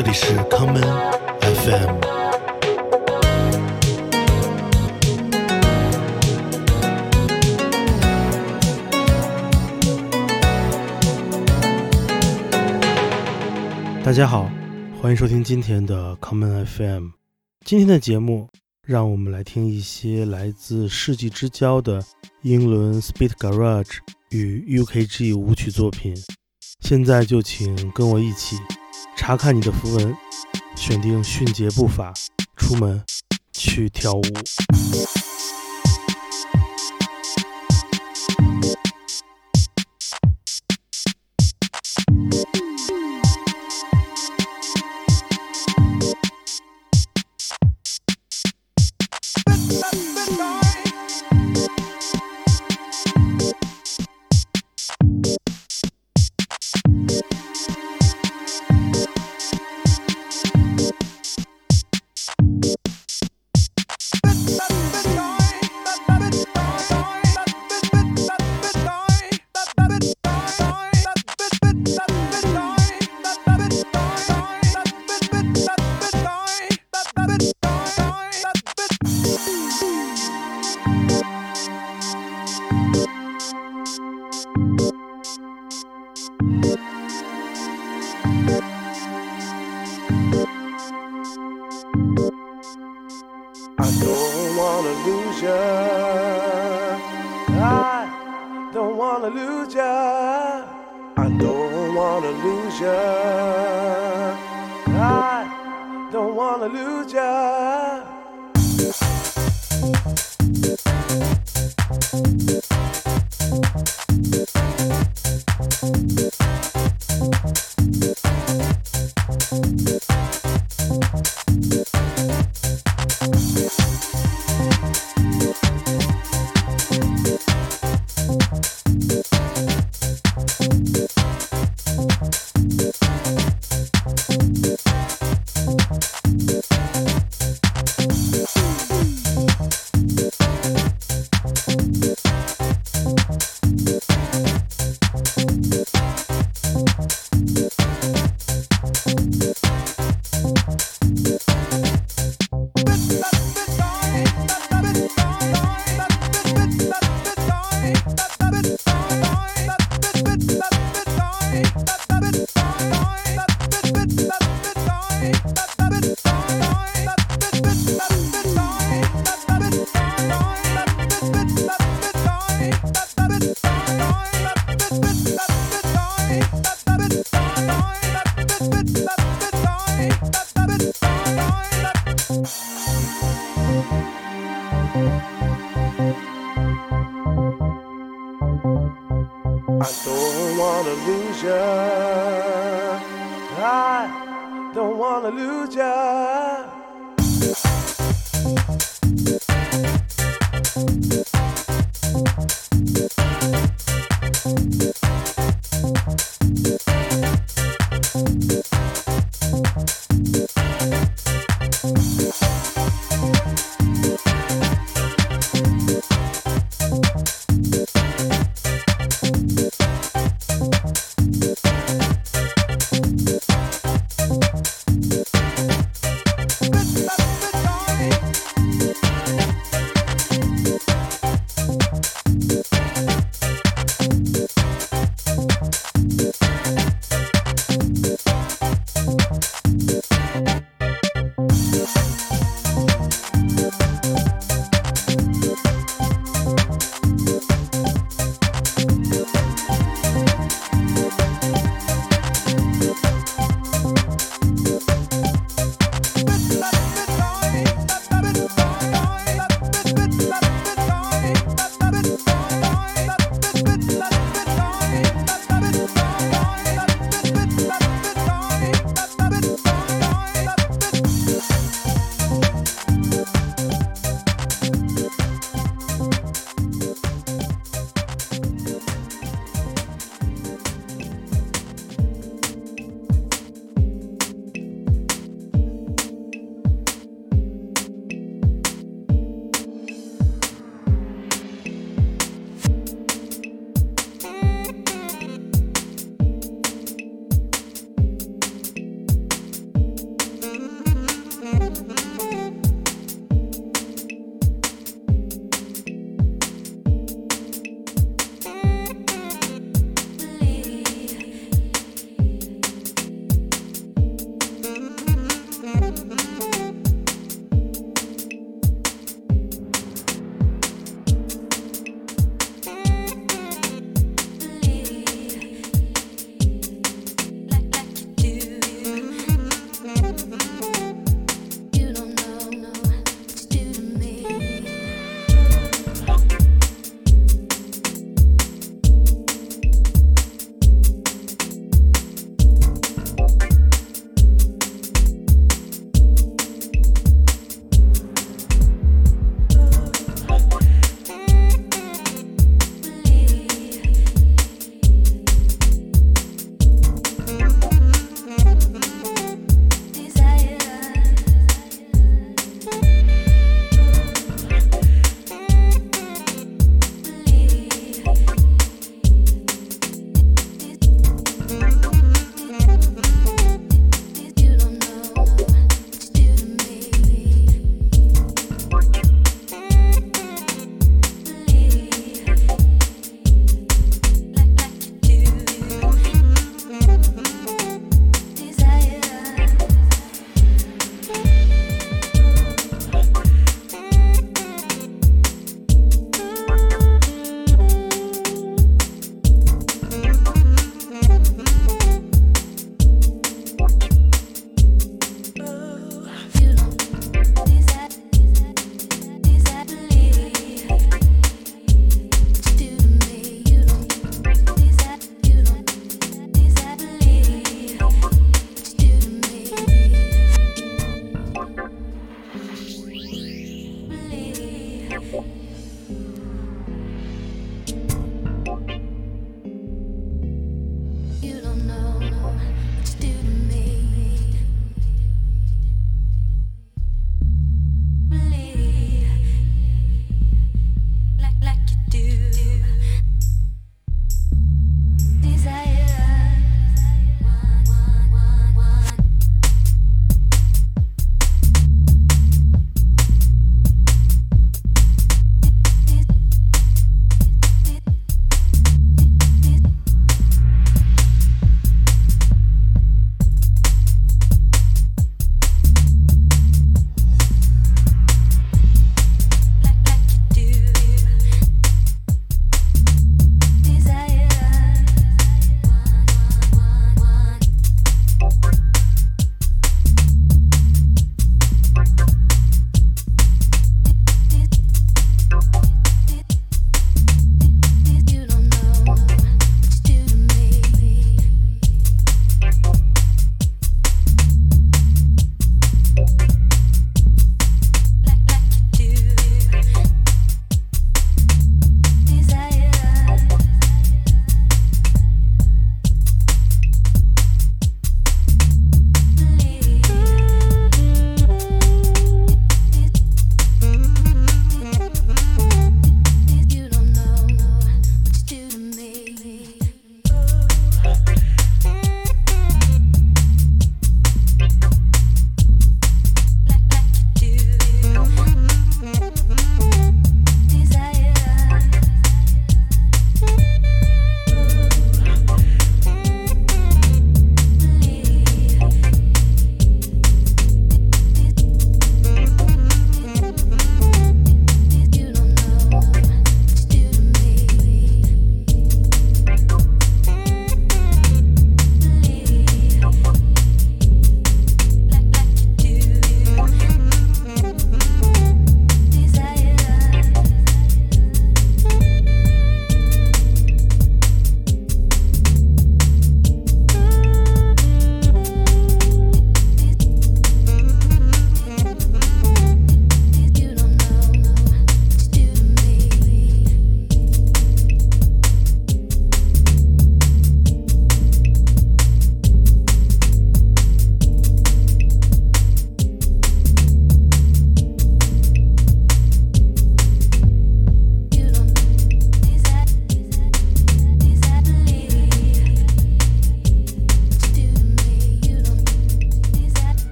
这里是康门 FM。大家好，欢迎收听今天的康门 FM。今天的节目，让我们来听一些来自世纪之交的英伦 Speed Garage 与 UKG 舞曲作品。现在就请跟我一起查看你的符文，选定迅捷步伐，出门去跳舞。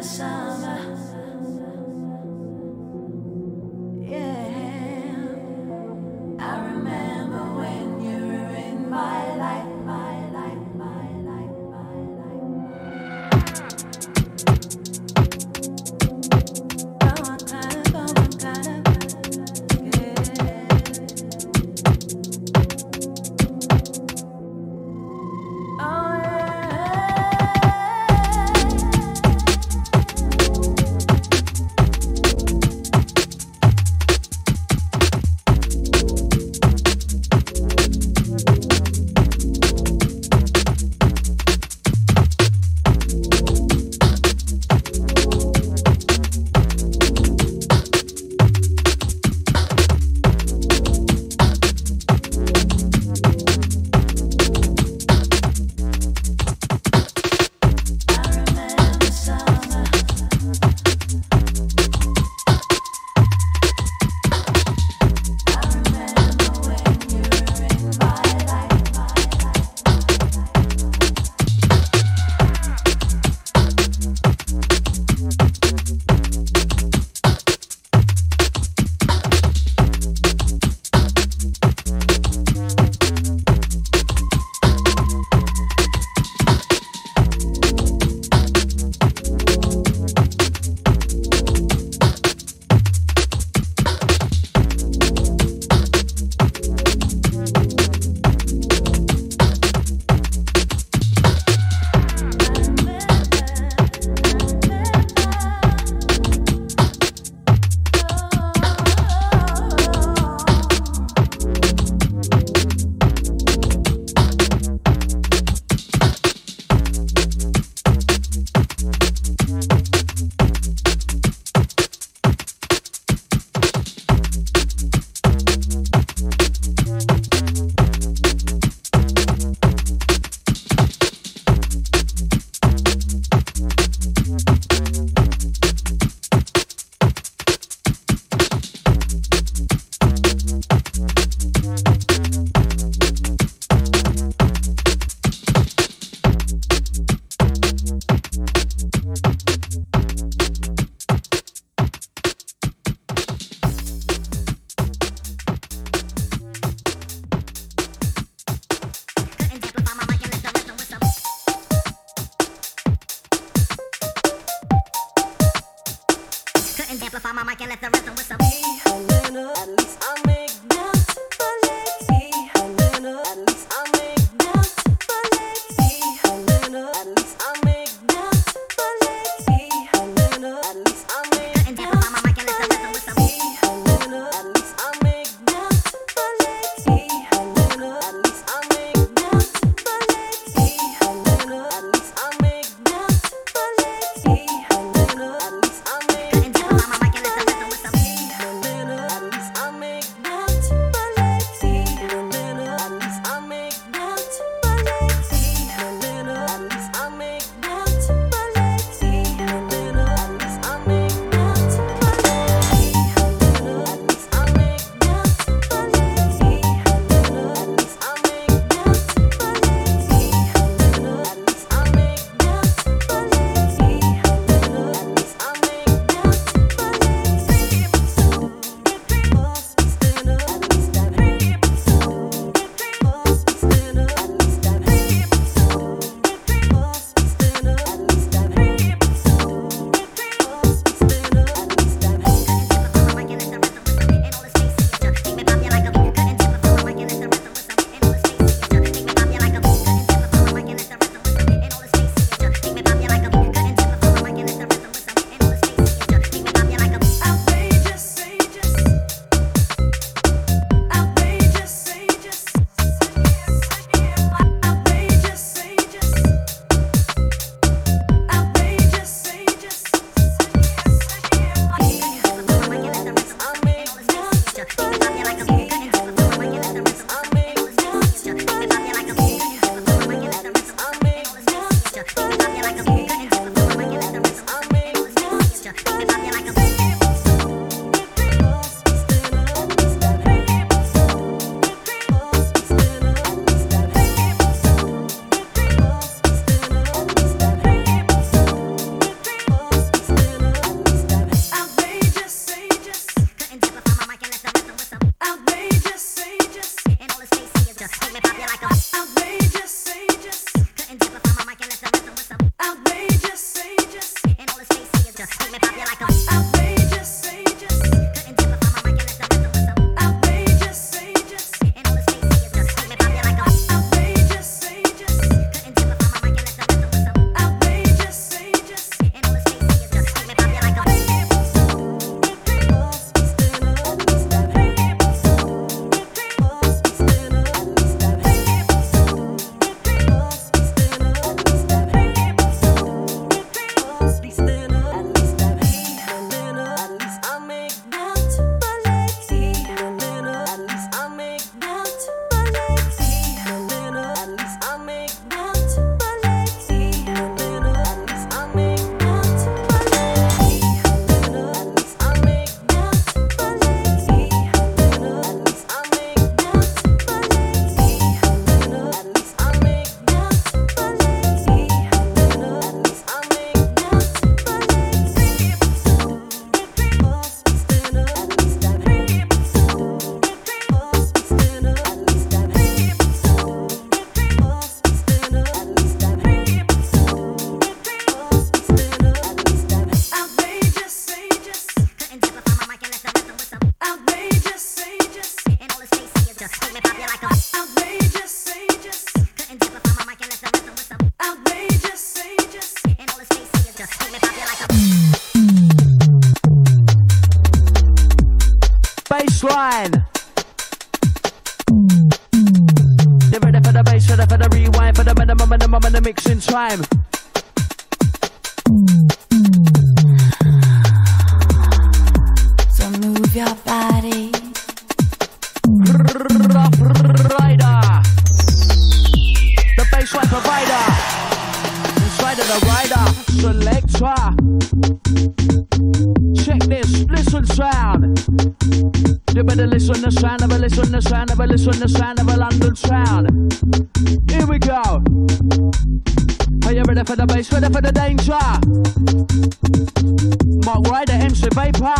the sun. baseline. Get ready for the bass, ready for the rewind, for the minimum, minimum, and the mixing time. never listen to the sound of a London sound. Here we go. Are you ready for the bass? Ready for the danger? Mark Ryder, MC Vapor.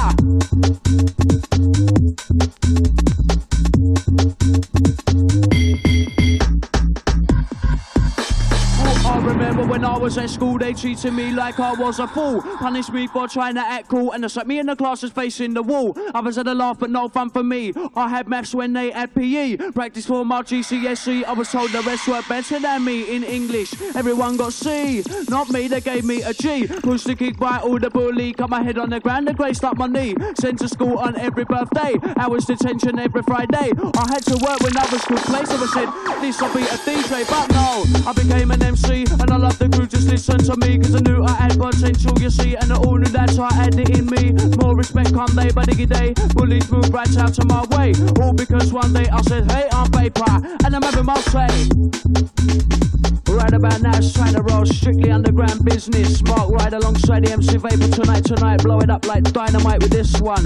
I remember when I was at school, they treated me like I was a fool. Punish me for trying to act cool and they set me in the classes facing the wall. Others had a laugh, but no fun for me. I had maths when they had PE. Practice for my GCSE. I was told the rest were better than me in English. Everyone got C, not me. They gave me a G. Pushed the kick by all the bully. Got my head on the ground and graced up my knee. Sent to school on every birthday. Hours detention every Friday. I had to work when others could play, so I said this'll be a DJ. But no, I became an MC and I love the crew. Just listen to me cause I knew I had potential, you see, and I all knew that it in me. More respect come day by diggy day. Bullies move right out of my way. All because one day I said, hey, I'm paper, and I'm having my say. Right about now, it's trying to roll strictly underground business. Mark right alongside the MC Vapor tonight, tonight. Blow it up like dynamite with this one.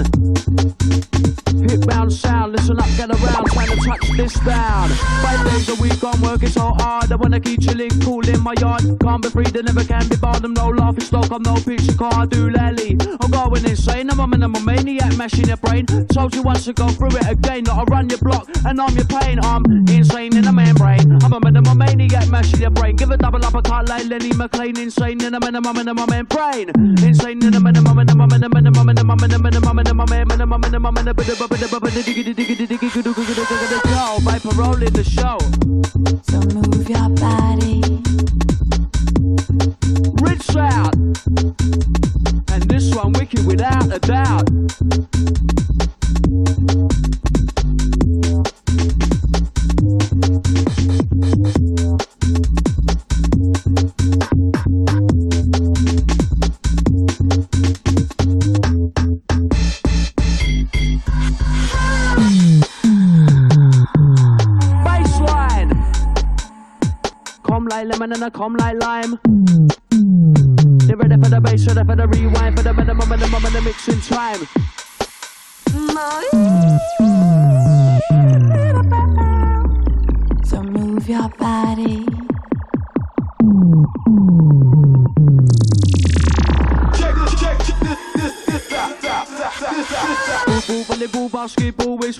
Hit bound sound, listen up, get around, trying to touch this down. Five days a week, I'm working so hard. I wanna keep chilling, cool in my yard. Can't be free, they never can be barred. I'm no laughing stock, I'm no picture car, I do lally. I'm going insane, I'm a man, I'm a maniac, mashing your brain. Told you once to go through it again, not I run your block, and I'm your pain. I'm insane in the membrane. I'm a man, I'm a maniac, mashing your brain brain. Give a double up, I can't like Lenny McLean. Insane in a minimum, minimum, in brain. Insane in a minimum, minimum, minimum, minimum, minimum, minimum, minimum, minimum, minimum, minimum, minimum, go. Viper rolling the bit of the bubble the digging the digging the diggy to do because you're the digging the cell My parole in the show. So move your body. Rich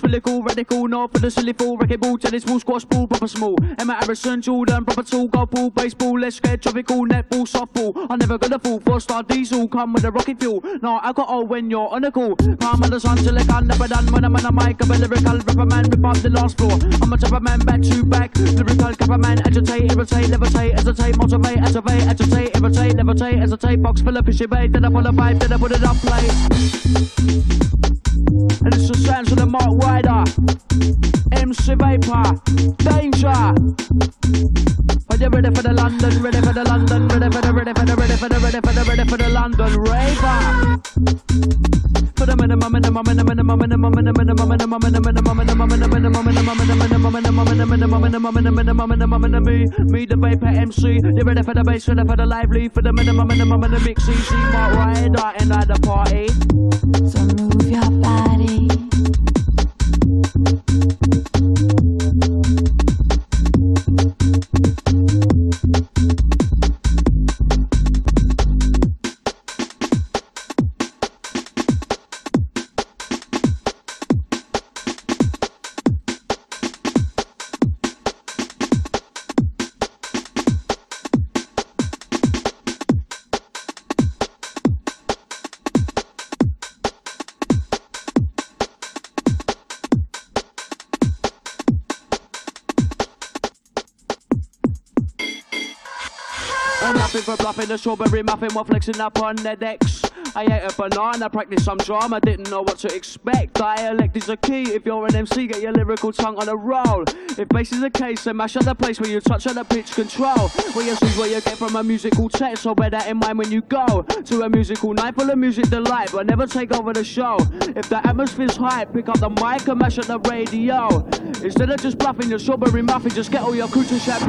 basketball, is cool, radical, not for the silly fool, wrecking ball, tennis ball, squash ball, proper small. Emma Harrison, Jordan, proper tall, golf ball, baseball, let's get tropical, netball, softball. I'm never gonna fall for a star diesel, come with a rocket fuel. No, I got old when you're on a call. Calm on the sun till I can never done when I'm on a mic, I'm a lyrical rapper man, rip up the last floor. I'm a chopper man, back to back, lyrical capper man, agitate, irritate, levitate, hesitate, motivate, activate, agitate, irritate, levitate, hesitate, box full of fishy bait, then I pull a vibe, then I put it up play. And it's the sounds of the Mark Ryder, MC Vapor, Danger. Are you ready for the London, ready for the London, ready for the, ready for the, ready for the, ready for the, ready for the London raver? For the minimum, minimum, the Vapor MC. You ready for the bass, ready for the lively, for the minimum, minimum, minimum, mix, easy, Mark Ryder, and at the party. So move your body. I'm for bluffing the strawberry muffin while flexing up on the decks. I ate a banana, practiced some drama, didn't know what to expect. Dialect is a key. If you're an MC, get your lyrical tongue on a roll. If bass is the case, then mash up the place where you touch on the pitch control. Where you see what you get from a musical text, so bear that in mind when you go to a musical night full of music delight, but never take over the show. If the atmosphere's high, pick up the mic and mash up the radio. Instead of just bluffing your strawberry muffin, just get all your crew to shout,